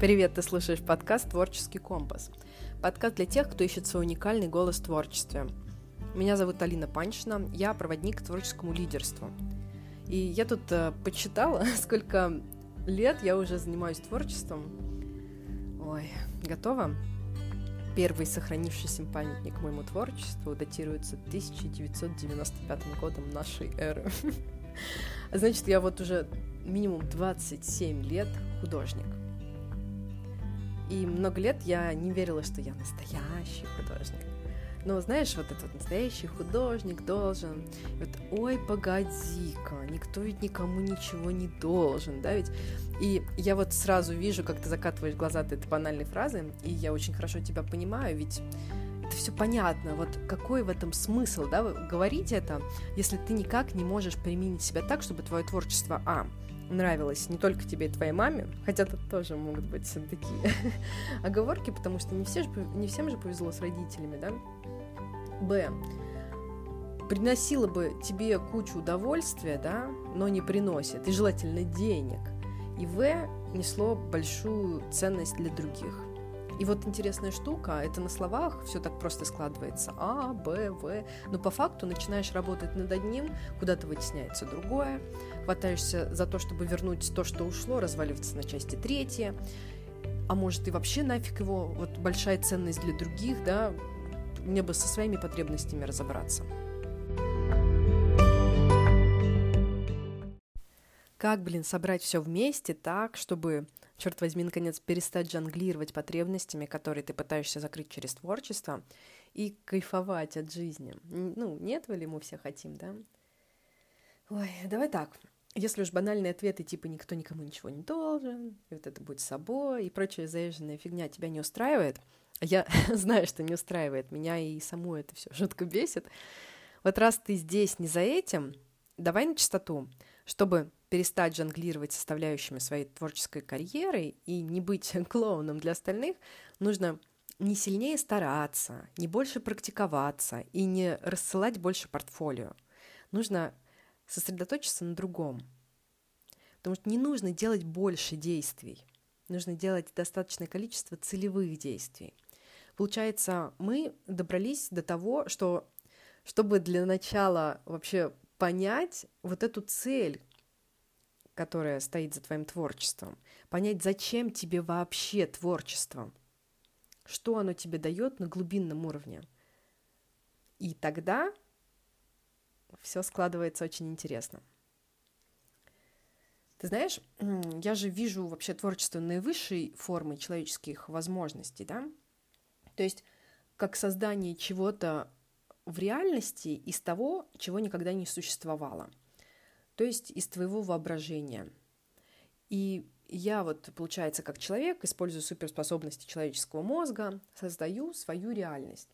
Привет, ты слушаешь подкаст «Творческий компас». Подкаст для тех, кто ищет свой уникальный голос в творчестве. Меня зовут Алина Панчина, я проводник к творческому лидерству. И я тут э, почитала, сколько лет я уже занимаюсь творчеством. Ой, готова? Первый сохранившийся памятник моему творчеству датируется 1995 годом нашей эры. Значит, я вот уже минимум 27 лет художник. И много лет я не верила, что я настоящий художник. Но знаешь, вот этот настоящий художник должен, вот, ой, погоди-ка, никто ведь никому ничего не должен, да, ведь. И я вот сразу вижу, как ты закатываешь глаза от этой банальной фразы, и я очень хорошо тебя понимаю, ведь это все понятно. Вот какой в этом смысл, да, говорить это, если ты никак не можешь применить себя так, чтобы твое творчество, а, нравилось не только тебе и твоей маме, хотя тут тоже могут быть такие оговорки, потому что не, все же, не всем же повезло с родителями, да? Б. Приносила бы тебе кучу удовольствия, да, но не приносит, и желательно денег. И В. Несло большую ценность для других. И вот интересная штука, это на словах все так просто складывается. А, Б, В. Но по факту начинаешь работать над одним, куда-то вытесняется другое, хватаешься за то, чтобы вернуть то, что ушло, разваливается на части третье. А может и вообще нафиг его, вот большая ценность для других, да, мне бы со своими потребностями разобраться. Как, блин, собрать все вместе так, чтобы черт возьми, наконец, перестать жонглировать потребностями, которые ты пытаешься закрыть через творчество, и кайфовать от жизни. Ну, нет ли мы все хотим, да? Ой, давай так. Если уж банальные ответы типа «никто никому ничего не должен», и вот это будет собой, и прочая заезженная фигня тебя не устраивает, я знаю, что не устраивает меня, и саму это все жутко бесит. Вот раз ты здесь не за этим, давай на чистоту, чтобы перестать жонглировать составляющими своей творческой карьеры и не быть клоуном для остальных, нужно не сильнее стараться, не больше практиковаться и не рассылать больше портфолио. Нужно сосредоточиться на другом. Потому что не нужно делать больше действий. Нужно делать достаточное количество целевых действий. Получается, мы добрались до того, что чтобы для начала вообще понять вот эту цель, которая стоит за твоим творчеством, понять, зачем тебе вообще творчество, что оно тебе дает на глубинном уровне. И тогда все складывается очень интересно. Ты знаешь, я же вижу вообще творчество наивысшей формы человеческих возможностей, да? То есть как создание чего-то в реальности из того, чего никогда не существовало – то есть из твоего воображения. И я вот, получается, как человек, использую суперспособности человеческого мозга, создаю свою реальность.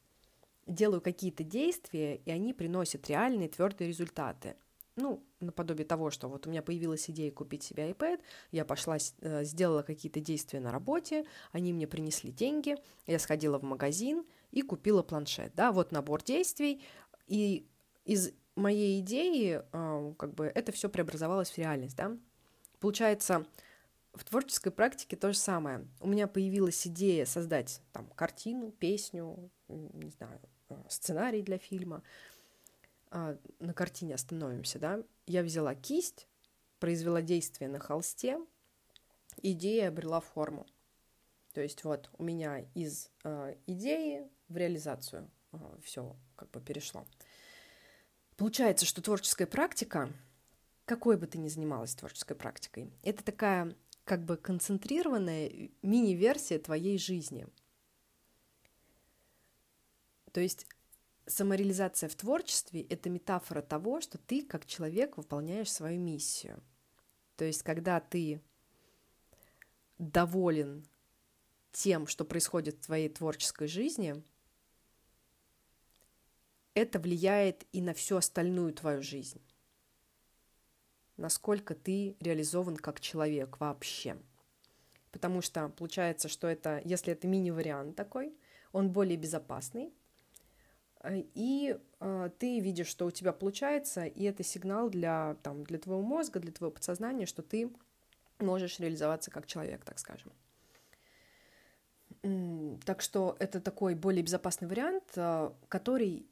Делаю какие-то действия, и они приносят реальные твердые результаты. Ну, наподобие того, что вот у меня появилась идея купить себе iPad, я пошла, э, сделала какие-то действия на работе, они мне принесли деньги, я сходила в магазин и купила планшет. Да, вот набор действий, и из моей идеи а, как бы это все преобразовалось в реальность, да. Получается, в творческой практике то же самое. У меня появилась идея создать там картину, песню, не знаю, а, сценарий для фильма. А, на картине остановимся, да. Я взяла кисть, произвела действие на холсте, идея обрела форму. То есть вот у меня из э, идеи в реализацию э, все как бы перешло. Получается, что творческая практика, какой бы ты ни занималась творческой практикой, это такая как бы концентрированная мини-версия твоей жизни. То есть самореализация в творчестве — это метафора того, что ты как человек выполняешь свою миссию. То есть когда ты доволен тем, что происходит в твоей творческой жизни — это влияет и на всю остальную твою жизнь. Насколько ты реализован как человек вообще. Потому что получается, что это, если это мини-вариант такой, он более безопасный, э, и э, ты видишь, что у тебя получается, и это сигнал для, там, для твоего мозга, для твоего подсознания, что ты можешь реализоваться как человек, так скажем. Так что это такой более безопасный вариант, а, который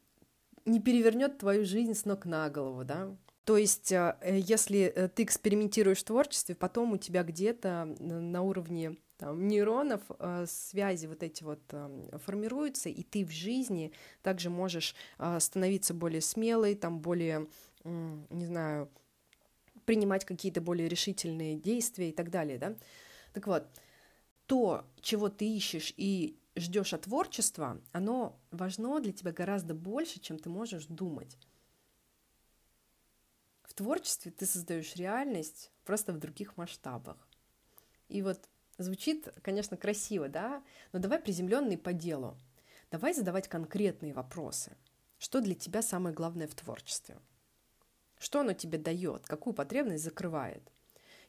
не перевернет твою жизнь с ног на голову, да. То есть, э, если э, ты экспериментируешь в творчестве, потом у тебя где-то на уровне там, нейронов э, связи вот эти вот э, формируются, и ты в жизни также можешь э, становиться более смелой, там более, э, не знаю, принимать какие-то более решительные действия и так далее, да. Так вот, то, чего ты ищешь и ждешь от творчества, оно важно для тебя гораздо больше, чем ты можешь думать. В творчестве ты создаешь реальность просто в других масштабах. И вот звучит, конечно, красиво, да, но давай приземленный по делу. Давай задавать конкретные вопросы. Что для тебя самое главное в творчестве? Что оно тебе дает? Какую потребность закрывает?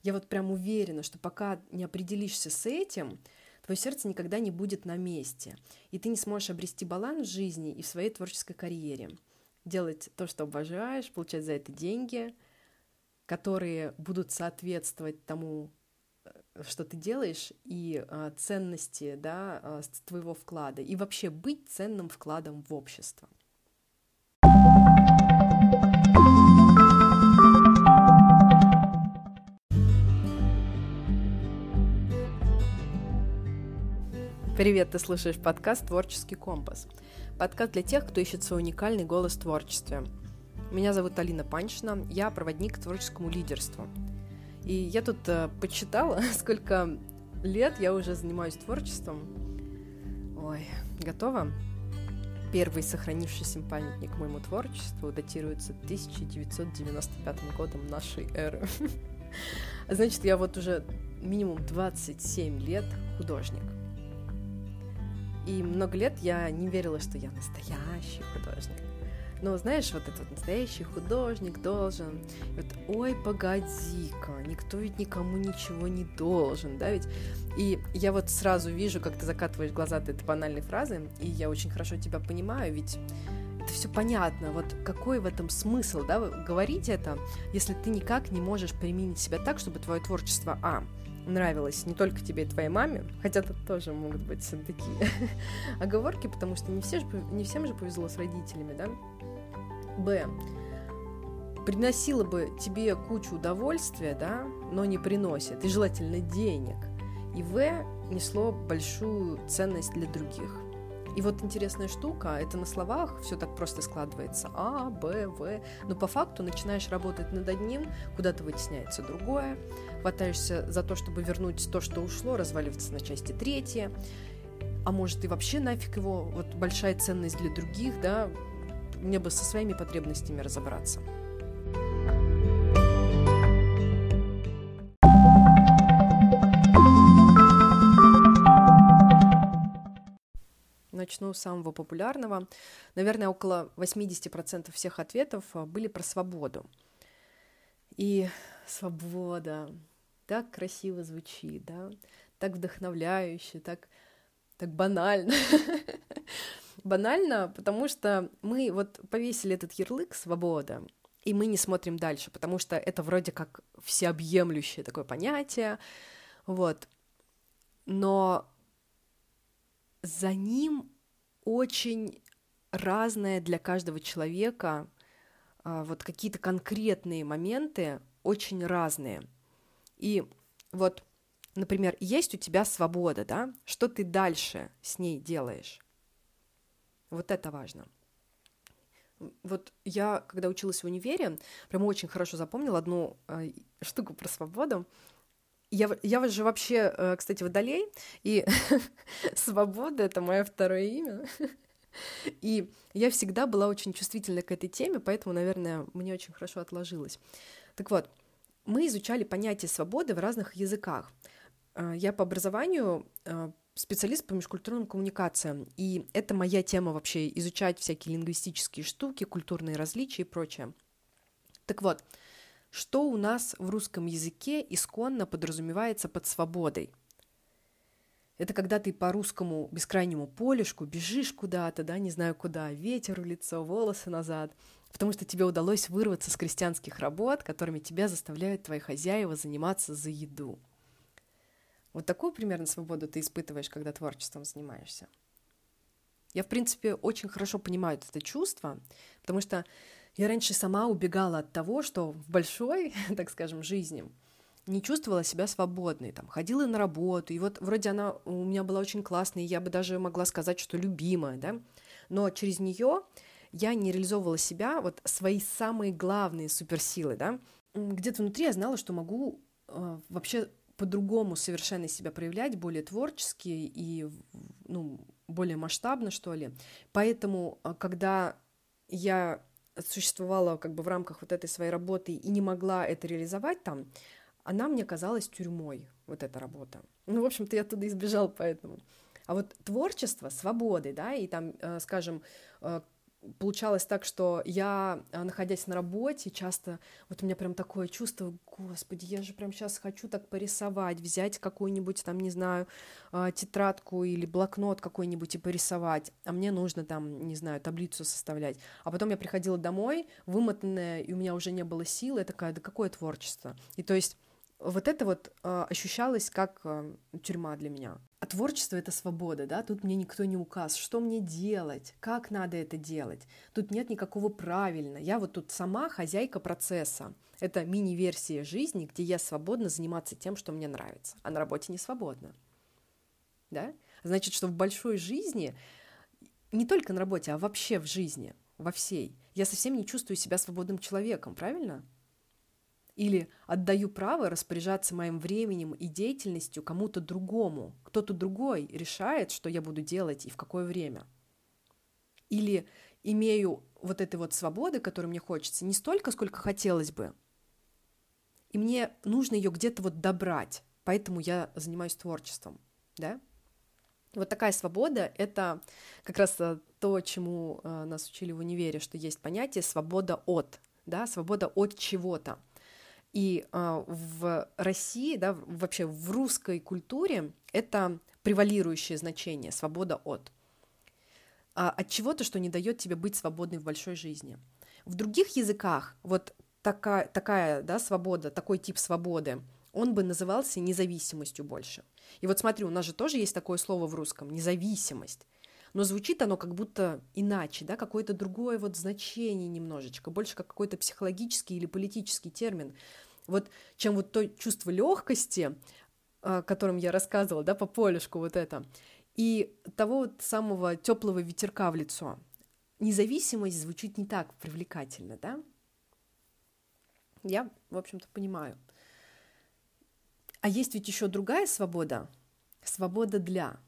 Я вот прям уверена, что пока не определишься с этим, твое сердце никогда не будет на месте, и ты не сможешь обрести баланс в жизни и в своей творческой карьере. Делать то, что обожаешь, получать за это деньги, которые будут соответствовать тому, э, что ты делаешь, и э, ценности да, э, твоего вклада, и вообще быть ценным вкладом в общество. Привет, ты слушаешь подкаст «Творческий компас». Подкаст для тех, кто ищет свой уникальный голос в творчестве. Меня зовут Алина Панчина, я проводник к творческому лидерству. И я тут э, подсчитала, сколько лет я уже занимаюсь творчеством. Ой, готова? Первый сохранившийся памятник моему творчеству датируется 1995 годом нашей эры. Значит, я вот уже минимум 27 лет художник. И много лет я не верила, что я настоящий художник. Но знаешь, вот этот настоящий художник должен, вот, ой, погоди-ка, никто ведь никому ничего не должен, да, ведь. И я вот сразу вижу, как ты закатываешь глаза от этой банальной фразы, и я очень хорошо тебя понимаю, ведь это все понятно. Вот какой в этом смысл, да, говорить это, если ты никак не можешь применить себя так, чтобы твое творчество, а, нравилось не только тебе и твоей маме, хотя тут тоже могут быть такие оговорки, потому что не, все же, не всем же повезло с родителями, да? Б. Приносила бы тебе кучу удовольствия, да, но не приносит, и желательно денег. И В. Несло большую ценность для других. И вот интересная штука, это на словах все так просто складывается. А, Б, В. Но по факту начинаешь работать над одним, куда-то вытесняется другое, хватаешься за то, чтобы вернуть то, что ушло, разваливаться на части третье. А может и вообще нафиг его, вот большая ценность для других, да, мне бы со своими потребностями разобраться. начну с самого популярного. Наверное, около 80% всех ответов а, были про свободу. И свобода так красиво звучит, да, так вдохновляюще, так, так банально. банально, потому что мы вот повесили этот ярлык «свобода», и мы не смотрим дальше, потому что это вроде как всеобъемлющее такое понятие, вот. Но за ним очень разное для каждого человека, а, вот какие-то конкретные моменты очень разные. И вот, например, есть у тебя свобода, да? Что ты дальше с ней делаешь? Вот это важно. Вот я, когда училась в универе, прям очень хорошо запомнила одну э, штуку про свободу. Я, я же вообще, э, кстати, водолей, и свобода — это мое второе имя. И я всегда была очень чувствительна к этой теме, поэтому, наверное, мне очень хорошо отложилось. Так вот, мы изучали понятие свободы в разных языках. Э, я по образованию э, специалист по межкультурным коммуникациям, и это моя тема вообще, изучать всякие лингвистические штуки, культурные различия и прочее. Так вот, что у нас в русском языке исконно подразумевается под свободой? Это когда ты по русскому бескрайнему полюшку бежишь куда-то, да, не знаю куда, ветер в лицо, волосы назад, потому что тебе удалось вырваться с крестьянских работ, которыми тебя заставляют твои хозяева заниматься за еду. Вот такую примерно свободу ты испытываешь, когда творчеством занимаешься. Я, в принципе, очень хорошо понимаю это чувство, потому что я раньше сама убегала от того, что в большой, так скажем, жизни не чувствовала себя свободной, там, ходила на работу, и вот вроде она у меня была очень классная, я бы даже могла сказать, что любимая, да, но через нее я не реализовывала себя, вот свои самые главные суперсилы, да, где-то внутри я знала, что могу э, вообще по-другому совершенно себя проявлять, более творчески и, ну, более масштабно, что ли. Поэтому, э, когда я существовала как бы в рамках вот этой своей работы и не могла это реализовать там, она мне казалась тюрьмой, вот эта работа. Ну, в общем-то, я оттуда избежал поэтому. А вот творчество, свободы, да, и там, э, скажем, э, получалось так, что я, а, находясь на работе, часто, вот у меня прям такое чувство, господи, я же прям сейчас хочу так порисовать, взять какую-нибудь там, не знаю, а, тетрадку или блокнот какой-нибудь и порисовать, а мне нужно там, не знаю, таблицу составлять. А потом я приходила домой, вымотанная, и у меня уже не было сил, я такая, да какое творчество? И то есть вот это вот э, ощущалось как э, тюрьма для меня. А творчество — это свобода, да, тут мне никто не указ, что мне делать, как надо это делать. Тут нет никакого правильно. Я вот тут сама хозяйка процесса. Это мини-версия жизни, где я свободна заниматься тем, что мне нравится, а на работе не свободна. Да? Значит, что в большой жизни, не только на работе, а вообще в жизни, во всей, я совсем не чувствую себя свободным человеком, правильно? Или отдаю право распоряжаться моим временем и деятельностью кому-то другому. Кто-то другой решает, что я буду делать и в какое время. Или имею вот этой вот свободы, которую мне хочется, не столько, сколько хотелось бы. И мне нужно ее где-то вот добрать. Поэтому я занимаюсь творчеством. Да? Вот такая свобода — это как раз э, то, чему э, нас учили в универе, что есть понятие свобода от, да, свобода от чего-то. И э, в России, да, вообще в русской культуре это превалирующее значение свобода от. А, от чего-то, что не дает тебе быть свободной в большой жизни. В других языках вот такая, такая да, свобода, такой тип свободы, он бы назывался независимостью больше. И вот смотри, у нас же тоже есть такое слово в русском – независимость. Но звучит оно как будто иначе, да, какое-то другое вот значение немножечко, больше как какой-то психологический или политический термин вот чем вот то чувство легкости, о котором я рассказывала, да, по полюшку вот это, и того вот самого теплого ветерка в лицо. Независимость звучит не так привлекательно, да? Я, в общем-то, понимаю. А есть ведь еще другая свобода, свобода для.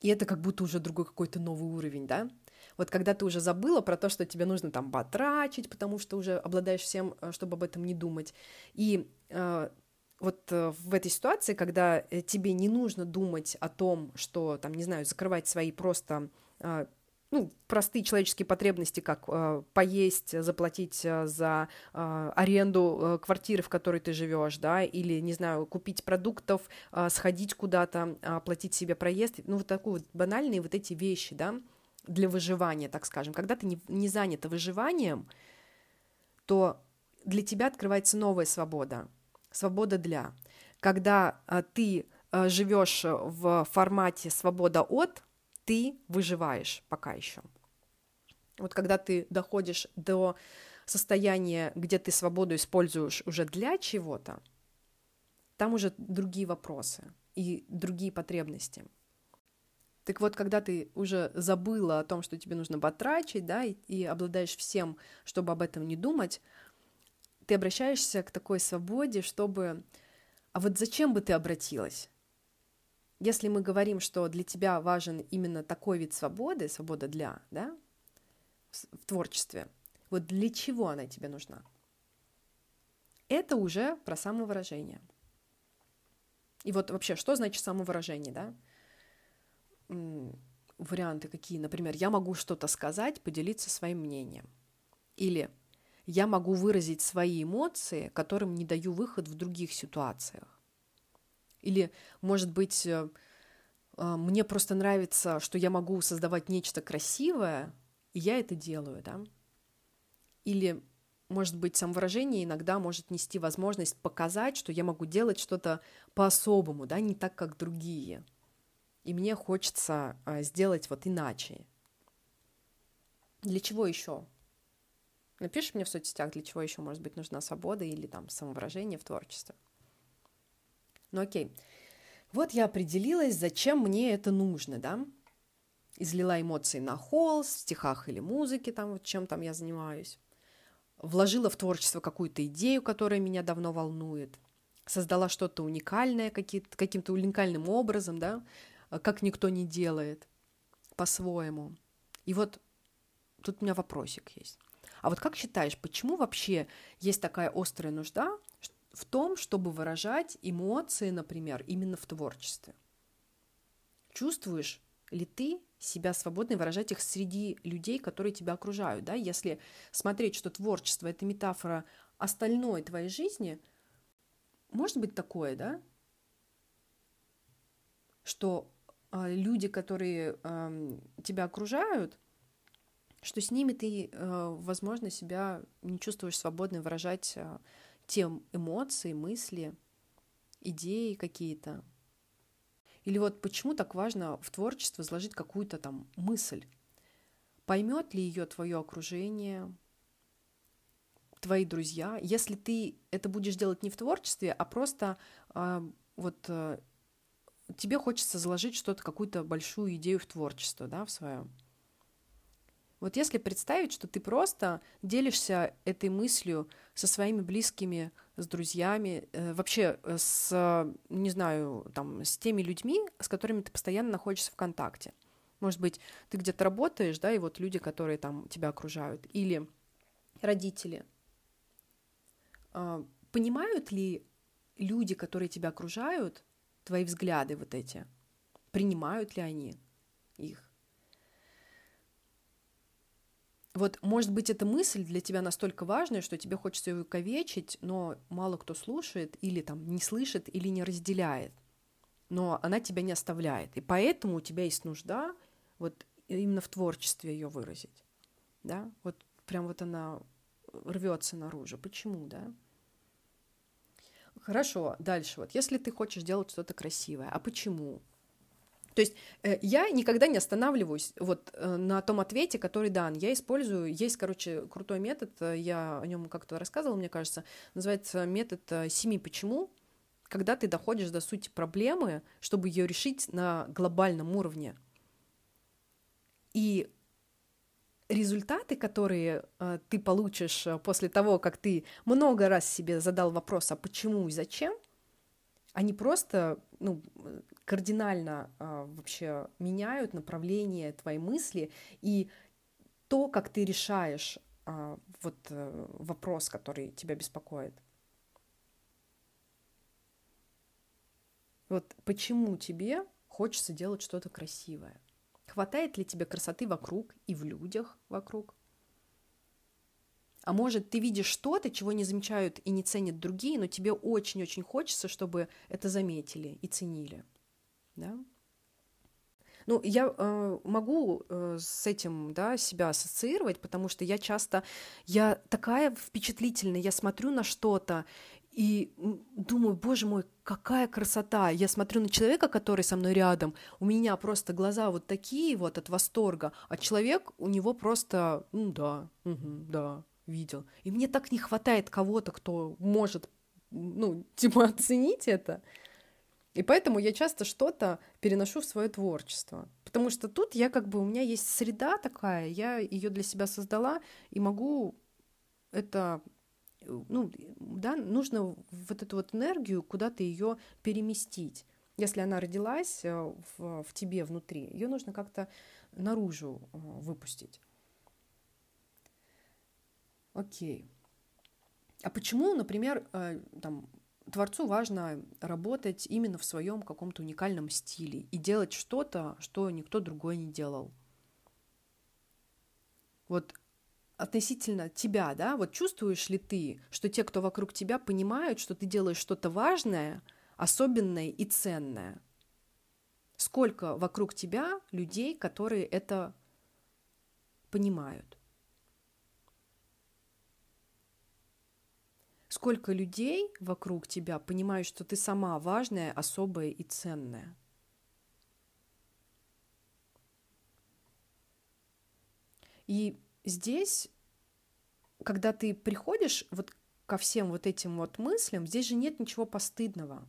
И это как будто уже другой какой-то новый уровень, да? Вот когда ты уже забыла про то, что тебе нужно там потрачить, потому что уже обладаешь всем, э, чтобы об этом не думать. И э, вот э, в этой ситуации, когда э, тебе не нужно думать о том, что, там, не знаю, закрывать свои просто э, ну, простые человеческие потребности, как э, поесть, заплатить э, за э, аренду э, квартиры, в которой ты живешь, да, или, не знаю, купить продуктов, э, сходить куда-то, э, себе проезд, ну, вот такие вот банальные вот эти вещи, да, для выживания, так скажем. Когда ты не, не занята выживанием, то для тебя открывается новая свобода. Свобода для. Когда а, ты а, живешь в формате свобода от, ты выживаешь пока еще. Вот когда ты доходишь до состояния, где ты свободу используешь уже для чего-то, там уже другие вопросы и другие потребности. Так вот, когда ты уже забыла о том, что тебе нужно потрачить, да, и, и обладаешь всем, чтобы об этом не думать, ты обращаешься к такой свободе, чтобы... А вот зачем бы ты обратилась? Если мы говорим, что для тебя важен именно такой вид свободы, свобода для, да, в творчестве, вот для чего она тебе нужна? Это уже про самовыражение. И вот вообще, что значит самовыражение, да? Варианты какие. Например, я могу что-то сказать, поделиться своим мнением. Или я могу выразить свои эмоции, которым не даю выход в других ситуациях. Или, может быть, э, э, мне просто нравится, что я могу создавать нечто красивое, и я это делаю, да? Или может быть, самовыражение иногда может нести возможность показать, что я могу делать что-то по-особому, да, не так, как другие. И мне хочется а, сделать вот иначе. Для чего еще? Напиши мне в соцсетях, для чего еще может быть нужна свобода или там самовыражение в творчестве. Ну окей. Вот я определилась, зачем мне это нужно, да? Излила эмоции на холст, в стихах или музыке, там, вот чем там я занимаюсь вложила в творчество какую-то идею, которая меня давно волнует, создала что-то уникальное каким-то уникальным образом, да, как никто не делает, по-своему. И вот тут у меня вопросик есть. А вот как считаешь, почему вообще есть такая острая нужда в том, чтобы выражать эмоции, например, именно в творчестве? Чувствуешь ли ты себя свободно выражать их среди людей, которые тебя окружают, да, если смотреть, что творчество — это метафора остальной твоей жизни, может быть такое, да, что э, люди, которые э, тебя окружают, что с ними ты, э, возможно, себя не чувствуешь свободно выражать э, те эмоции, мысли, идеи какие-то, или вот почему так важно в творчество заложить какую-то там мысль? Поймет ли ее твое окружение, твои друзья? Если ты это будешь делать не в творчестве, а просто э, вот э, тебе хочется заложить что-то, какую-то большую идею в творчество, да, в свое. Вот если представить, что ты просто делишься этой мыслью со своими близкими, с друзьями, э, вообще э, с, не знаю, там, с теми людьми, с которыми ты постоянно находишься в контакте. Может быть, ты где-то работаешь, да, и вот люди, которые там тебя окружают, или родители. Э, понимают ли люди, которые тебя окружают, твои взгляды вот эти? Принимают ли они их? Вот, может быть, эта мысль для тебя настолько важная, что тебе хочется ее увековечить, но мало кто слушает или там не слышит или не разделяет. Но она тебя не оставляет. И поэтому у тебя есть нужда вот именно в творчестве ее выразить. Да? Вот прям вот она рвется наружу. Почему, да? Хорошо, дальше. Вот если ты хочешь делать что-то красивое, а почему? То есть э, я никогда не останавливаюсь вот э, на том ответе, который дан. Я использую, есть, короче, крутой метод, э, я о нем как-то рассказывала, мне кажется, называется метод семи почему, когда ты доходишь до сути проблемы, чтобы ее решить на глобальном уровне. И результаты, которые э, ты получишь после того, как ты много раз себе задал вопрос, а почему и зачем, они просто ну, кардинально а, вообще меняют направление твоей мысли и то, как ты решаешь а, вот а, вопрос, который тебя беспокоит. Вот почему тебе хочется делать что-то красивое? Хватает ли тебе красоты вокруг и в людях вокруг? А может, ты видишь что-то, чего не замечают и не ценят другие, но тебе очень-очень хочется, чтобы это заметили и ценили. Да? Ну, я э, могу э, с этим, да, себя ассоциировать, потому что я часто, я такая впечатлительная, я смотрю на что-то и думаю, боже мой, какая красота. Я смотрю на человека, который со мной рядом, у меня просто глаза вот такие вот от восторга, а человек, у него просто, ну да, угу, да, видел. И мне так не хватает кого-то, кто может, ну, типа, оценить это. И поэтому я часто что-то переношу в свое творчество. Потому что тут я как бы, у меня есть среда такая, я ее для себя создала и могу это, ну, да, нужно вот эту вот энергию куда-то ее переместить. Если она родилась э, в, в тебе внутри, ее нужно как-то наружу э, выпустить. Окей. А почему, например, э, там, творцу важно работать именно в своем каком-то уникальном стиле и делать что-то, что никто другой не делал? Вот относительно тебя, да, вот чувствуешь ли ты, что те, кто вокруг тебя, понимают, что ты делаешь что-то важное, особенное и ценное? Сколько вокруг тебя людей, которые это понимают? сколько людей вокруг тебя понимают, что ты сама важная, особая и ценная. И здесь, когда ты приходишь вот ко всем вот этим вот мыслям, здесь же нет ничего постыдного.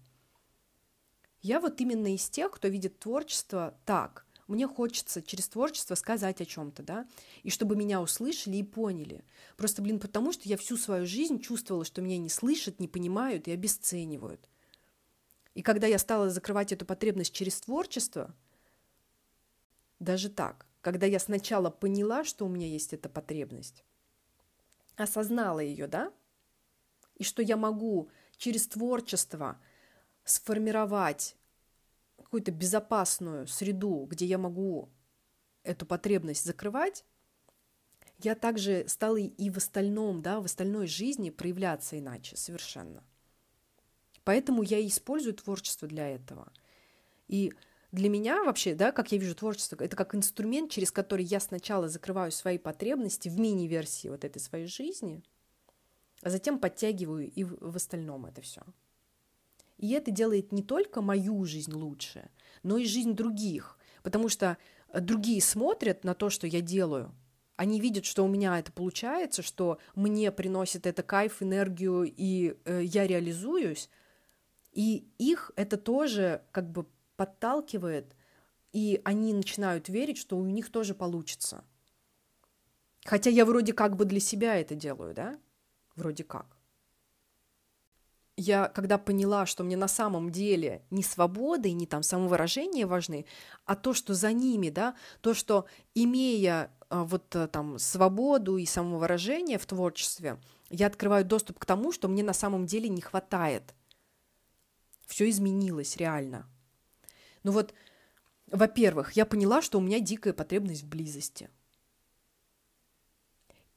Я вот именно из тех, кто видит творчество так. Мне хочется через творчество сказать о чем-то, да, и чтобы меня услышали и поняли. Просто, блин, потому что я всю свою жизнь чувствовала, что меня не слышат, не понимают и обесценивают. И когда я стала закрывать эту потребность через творчество, даже так, когда я сначала поняла, что у меня есть эта потребность, осознала ее, да, и что я могу через творчество сформировать какую-то безопасную среду, где я могу эту потребность закрывать, я также стала и в остальном, да, в остальной жизни проявляться иначе совершенно. Поэтому я и использую творчество для этого. И для меня вообще, да, как я вижу творчество, это как инструмент, через который я сначала закрываю свои потребности в мини-версии вот этой своей жизни, а затем подтягиваю и в, остальном это все. И это делает не только мою жизнь лучше, но и жизнь других, потому что э, другие смотрят на то, что я делаю, они видят, что у меня это получается, что мне приносит это кайф, энергию, и э, я реализуюсь, и их это тоже как бы подталкивает, и они начинают верить, что у них тоже получится. Хотя я вроде как бы для себя это делаю, да? Вроде как я когда поняла, что мне на самом деле не свобода и не там самовыражение важны, а то, что за ними, да, то, что имея а, вот э, там свободу и самовыражение в творчестве, я открываю доступ к тому, что мне на самом деле не хватает. Все изменилось реально. Ну вот, во-первых, я поняла, что у меня дикая потребность в близости.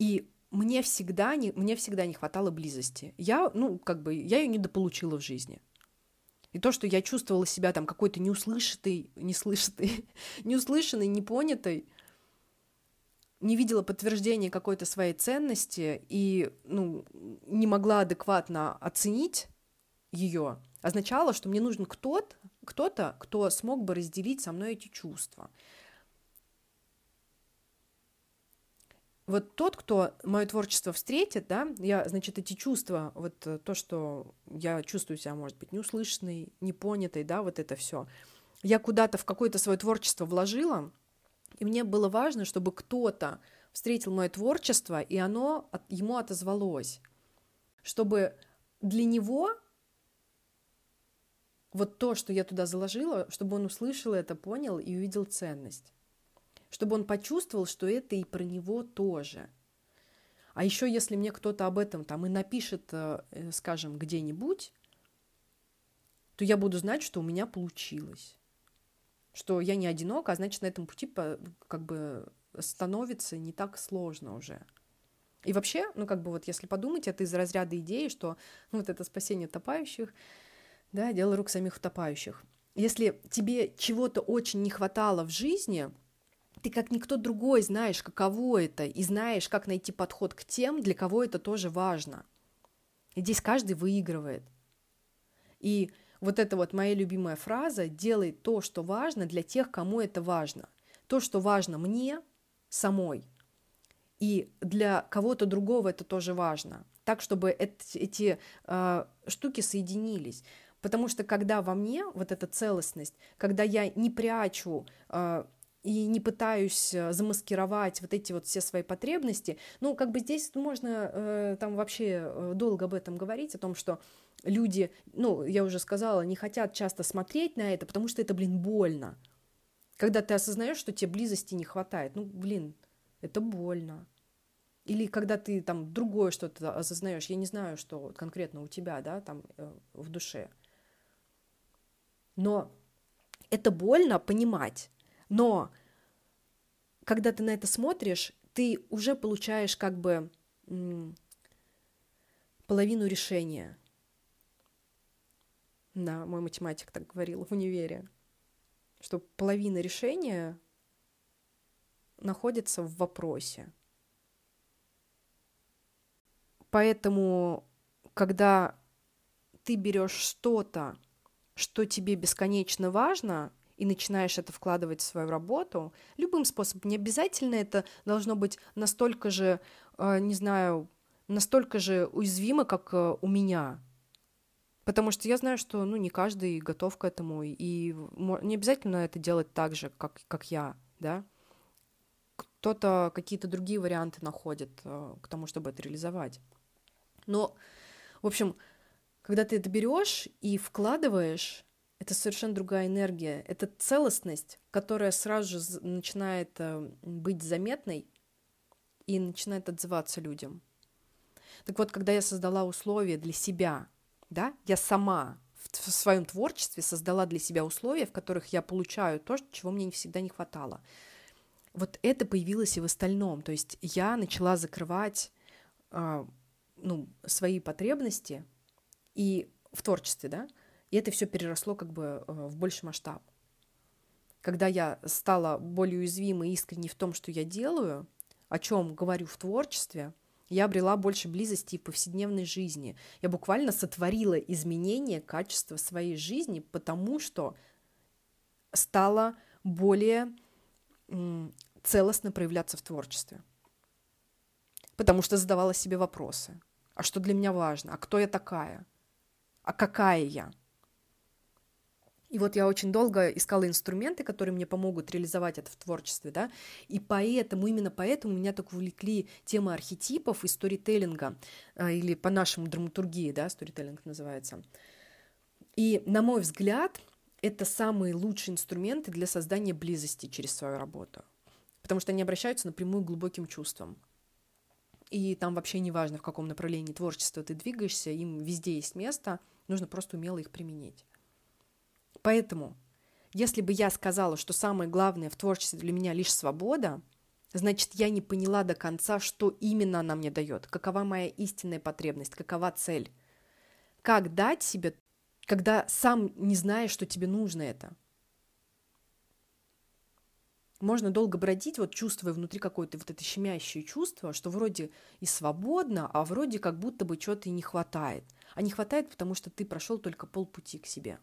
И мне всегда не, мне всегда не хватало близости. Я, ну, как бы, я ее недополучила в жизни. И то, что я чувствовала себя там какой-то неуслышанной, неслышанной, неуслышанной, непонятой, не видела подтверждения какой-то своей ценности и ну, не могла адекватно оценить ее, означало, что мне нужен кто-то, кто-то, кто смог бы разделить со мной эти чувства. вот тот, кто мое творчество встретит, да, я, значит, эти чувства, вот э, то, что я чувствую себя, может быть, неуслышанной, непонятой, да, вот это все, я куда-то в какое-то свое творчество вложила, и мне было важно, чтобы кто-то встретил мое творчество, и оно ему отозвалось, чтобы для него вот то, что я туда заложила, чтобы он услышал это, понял и увидел ценность чтобы он почувствовал, что это и про него тоже. А еще если мне кто-то об этом там и напишет, э, э, скажем, где-нибудь, то я буду знать, что у меня получилось. Что я не одинока, а значит, на этом пути как бы становится не так сложно уже. И вообще, ну как бы вот если подумать, это из разряда идеи, что ну, вот это спасение утопающих, да, дело рук самих утопающих. Если тебе чего-то очень не хватало в жизни, ты как никто другой знаешь, каково это, и знаешь, как найти подход к тем, для кого это тоже важно. И здесь каждый выигрывает. И вот эта вот моя любимая фраза «делай то, что важно для тех, кому это важно». То, что важно мне самой, и для кого-то другого это тоже важно. Так, чтобы эти, эти э, штуки соединились. Потому что когда во мне вот эта целостность, когда я не прячу э, и не пытаюсь э, замаскировать вот эти вот все свои потребности. Ну, как бы здесь можно э, там вообще э, долго об этом говорить, о том, что люди, ну, я уже сказала, не хотят часто смотреть на это, потому что это, блин, больно. Когда ты осознаешь, что тебе близости не хватает, ну, блин, это больно. Или когда ты там другое что-то осознаешь, я не знаю, что конкретно у тебя, да, там в душе. Но это больно понимать. Но когда ты на это смотришь, ты уже получаешь как бы половину решения. Да, мой математик так говорил в универе, что половина решения находится в вопросе. Поэтому, когда ты берешь что-то, что тебе бесконечно важно, и начинаешь это вкладывать в свою работу, любым способом, не обязательно это должно быть настолько же, э, не знаю, настолько же уязвимо, как э, у меня. Потому что я знаю, что ну, не каждый готов к этому, и не обязательно это делать так же, как, как я, да. Кто-то какие-то другие варианты находит э, к тому, чтобы это реализовать. Но, в общем, когда ты это берешь и вкладываешь, это совершенно другая энергия. Это целостность, которая сразу же начинает э, быть заметной и начинает отзываться людям. Так вот, когда я создала условия для себя, да, я сама в, своем творчестве создала для себя условия, в которых я получаю то, чего мне всегда не хватало. Вот это появилось и в остальном. То есть я начала закрывать э, ну, свои потребности и в творчестве, да, и это все переросло как бы э, в больший масштаб. Когда я стала более уязвимой и искренней в том, что я делаю, о чем говорю в творчестве, я обрела больше близости в повседневной жизни. Я буквально сотворила изменение качества своей жизни, потому что стала более целостно проявляться в творчестве. Потому что задавала себе вопросы. А что для меня важно? А кто я такая? А какая я? И вот я очень долго искала инструменты, которые мне помогут реализовать это в творчестве, да, и поэтому, именно поэтому меня так увлекли темы архетипов и сторителлинга, а, или по-нашему драматургии, да, сторителлинг называется. И, на мой взгляд, это самые лучшие инструменты для создания близости через свою работу, потому что они обращаются напрямую к глубоким чувствам. И там вообще не важно, в каком направлении творчества ты двигаешься, им везде есть место, нужно просто умело их применить. Поэтому, если бы я сказала, что самое главное в творчестве для меня лишь свобода, значит, я не поняла до конца, что именно она мне дает, какова моя истинная потребность, какова цель. Как дать себе, когда сам не знаешь, что тебе нужно это. Можно долго бродить, вот чувствуя внутри какое-то вот это щемящее чувство, что вроде и свободно, а вроде как будто бы чего-то и не хватает. А не хватает, потому что ты прошел только полпути к себе.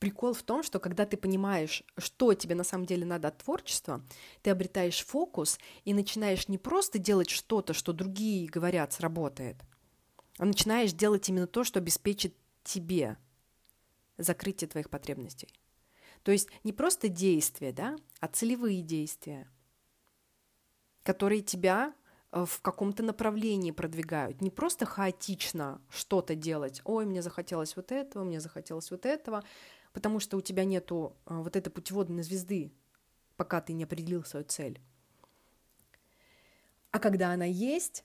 Прикол в том, что когда ты понимаешь, что тебе на самом деле надо от творчества, ты обретаешь фокус и начинаешь не просто делать что-то, что другие говорят сработает, а начинаешь делать именно то, что обеспечит тебе закрытие твоих потребностей. То есть не просто действия, да, а целевые действия, которые тебя Э, в каком-то направлении продвигают. Не просто хаотично что-то делать. Ой, мне захотелось вот этого, мне захотелось вот этого, потому что у тебя нету э, вот этой путеводной звезды, пока ты не определил свою цель. А когда она есть,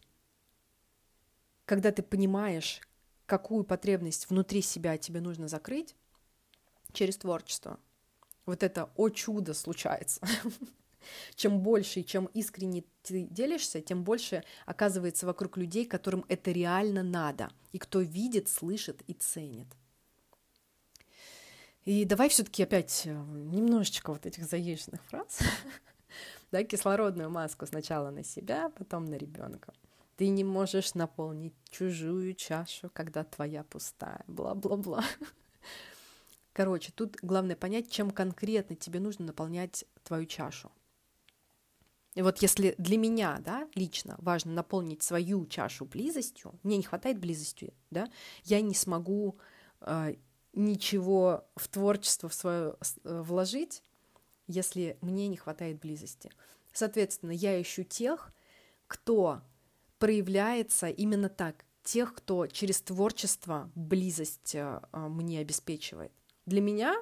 когда ты понимаешь, какую потребность внутри себя тебе нужно закрыть через творчество, вот это о чудо случается. Чем больше и чем искренне ты делишься, тем больше оказывается вокруг людей, которым это реально надо, и кто видит, слышит и ценит. И давай все-таки опять э, немножечко вот этих заезженных фраз. да, кислородную маску сначала на себя, потом на ребенка. Ты не можешь наполнить чужую чашу, когда твоя пустая. Бла-бла-бла. Короче, тут главное понять, чем конкретно тебе нужно наполнять твою чашу. И вот если для меня, да, лично важно наполнить свою чашу близостью, мне не хватает близости, да, я не смогу э, ничего в творчество в свое э, вложить, если мне не хватает близости. Соответственно, я ищу тех, кто проявляется именно так, тех, кто через творчество близость э, мне обеспечивает. Для меня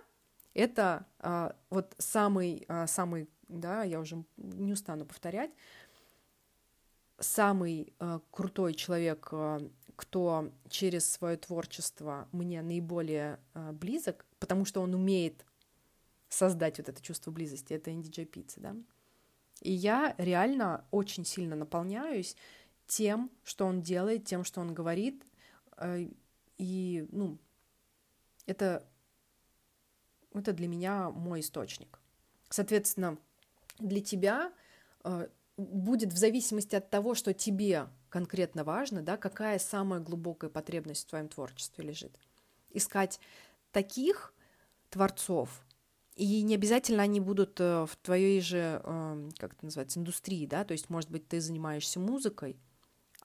это э, вот самый, э, самый да, я уже не устану повторять, самый э, крутой человек, э, кто через свое творчество мне наиболее близок, потому что он умеет создать вот это чувство близости, это Инди Пицца, да. И я реально очень сильно наполняюсь тем, что он делает, тем, что он говорит, э, и, ну, это, это для меня мой источник. Соответственно, для тебя э, будет в зависимости от того, что тебе конкретно важно, да, какая самая глубокая потребность в твоем творчестве лежит. Искать таких творцов, и не обязательно они будут э, в твоей же, как это называется, индустрии, да, то есть, может быть, ты занимаешься музыкой,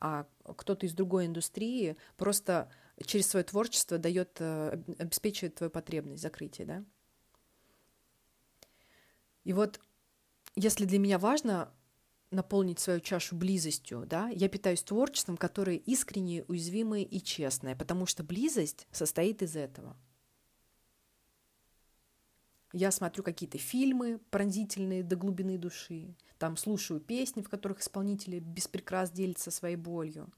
а кто-то из другой индустрии просто через свое творчество дает, э, обеспечивает твою потребность закрытия, да. И вот если для меня важно наполнить свою чашу близостью, да, я питаюсь творчеством, которое искреннее, уязвимое и честное, потому что близость состоит из этого – я смотрю какие-то фильмы пронзительные до глубины души, там слушаю песни, в которых исполнители без прикрас делятся своей болью.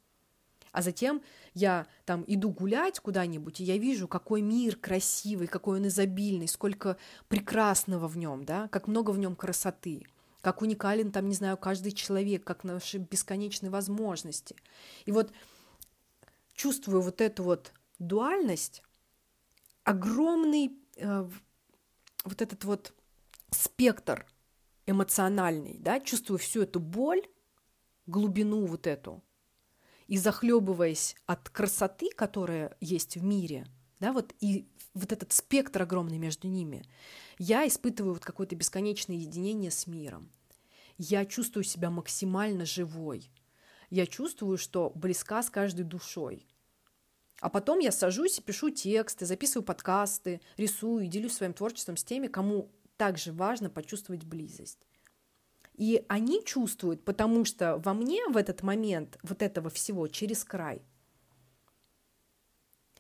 А затем я там иду гулять куда-нибудь, и я вижу, какой мир красивый, какой он изобильный, сколько прекрасного в нем, да, как много в нем красоты, как уникален там, не знаю, каждый человек, как наши бесконечные возможности. И вот чувствую вот эту вот дуальность, огромный э, вот этот вот спектр эмоциональный, да, чувствую всю эту боль, глубину вот эту, и захлебываясь от красоты, которая есть в мире, да, вот и вот этот спектр огромный между ними, я испытываю вот какое-то бесконечное единение с миром. Я чувствую себя максимально живой. Я чувствую, что близка с каждой душой. А потом я сажусь и пишу тексты, записываю подкасты, рисую и делюсь своим творчеством с теми, кому также важно почувствовать близость. И они чувствуют, потому что во мне в этот момент вот этого всего через край.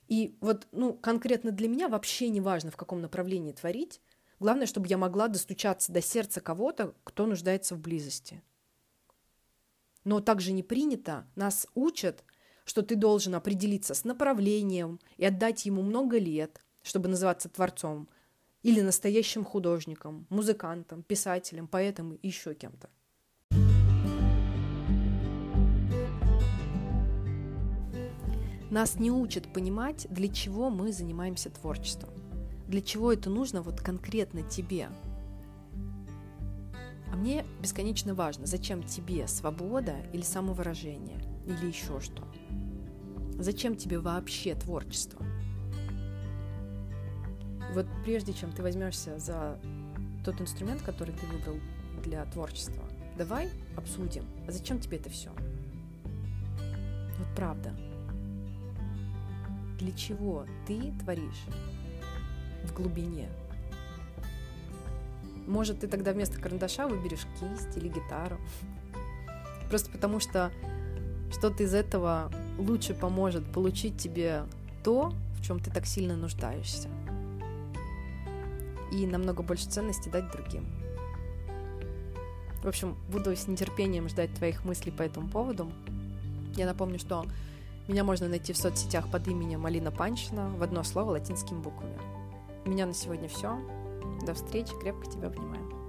И вот, ну, конкретно для меня вообще не важно, в каком направлении творить. Главное, чтобы я могла достучаться до сердца кого-то, кто нуждается в близости. Но также не принято, нас учат что ты должен определиться с направлением и отдать ему много лет, чтобы называться творцом, или настоящим художником, музыкантом, писателем, поэтом и еще кем-то. Нас не учат понимать, для чего мы занимаемся творчеством. Для чего это нужно вот конкретно тебе. А мне бесконечно важно, зачем тебе свобода или самовыражение, или еще что. Зачем тебе вообще творчество? Вот прежде чем ты возьмешься за тот инструмент, который ты выбрал для творчества, давай обсудим, а зачем тебе это все? Вот правда. Для чего ты творишь в глубине? Может, ты тогда вместо карандаша выберешь кисть или гитару? Просто потому что что-то из этого лучше поможет получить тебе то, в чем ты так сильно нуждаешься. И намного больше ценности дать другим. В общем, буду с нетерпением ждать твоих мыслей по этому поводу. Я напомню, что меня можно найти в соцсетях под именем Алина Панчина в одно слово латинскими буквами. У меня на сегодня все. До встречи, крепко тебя обнимаю.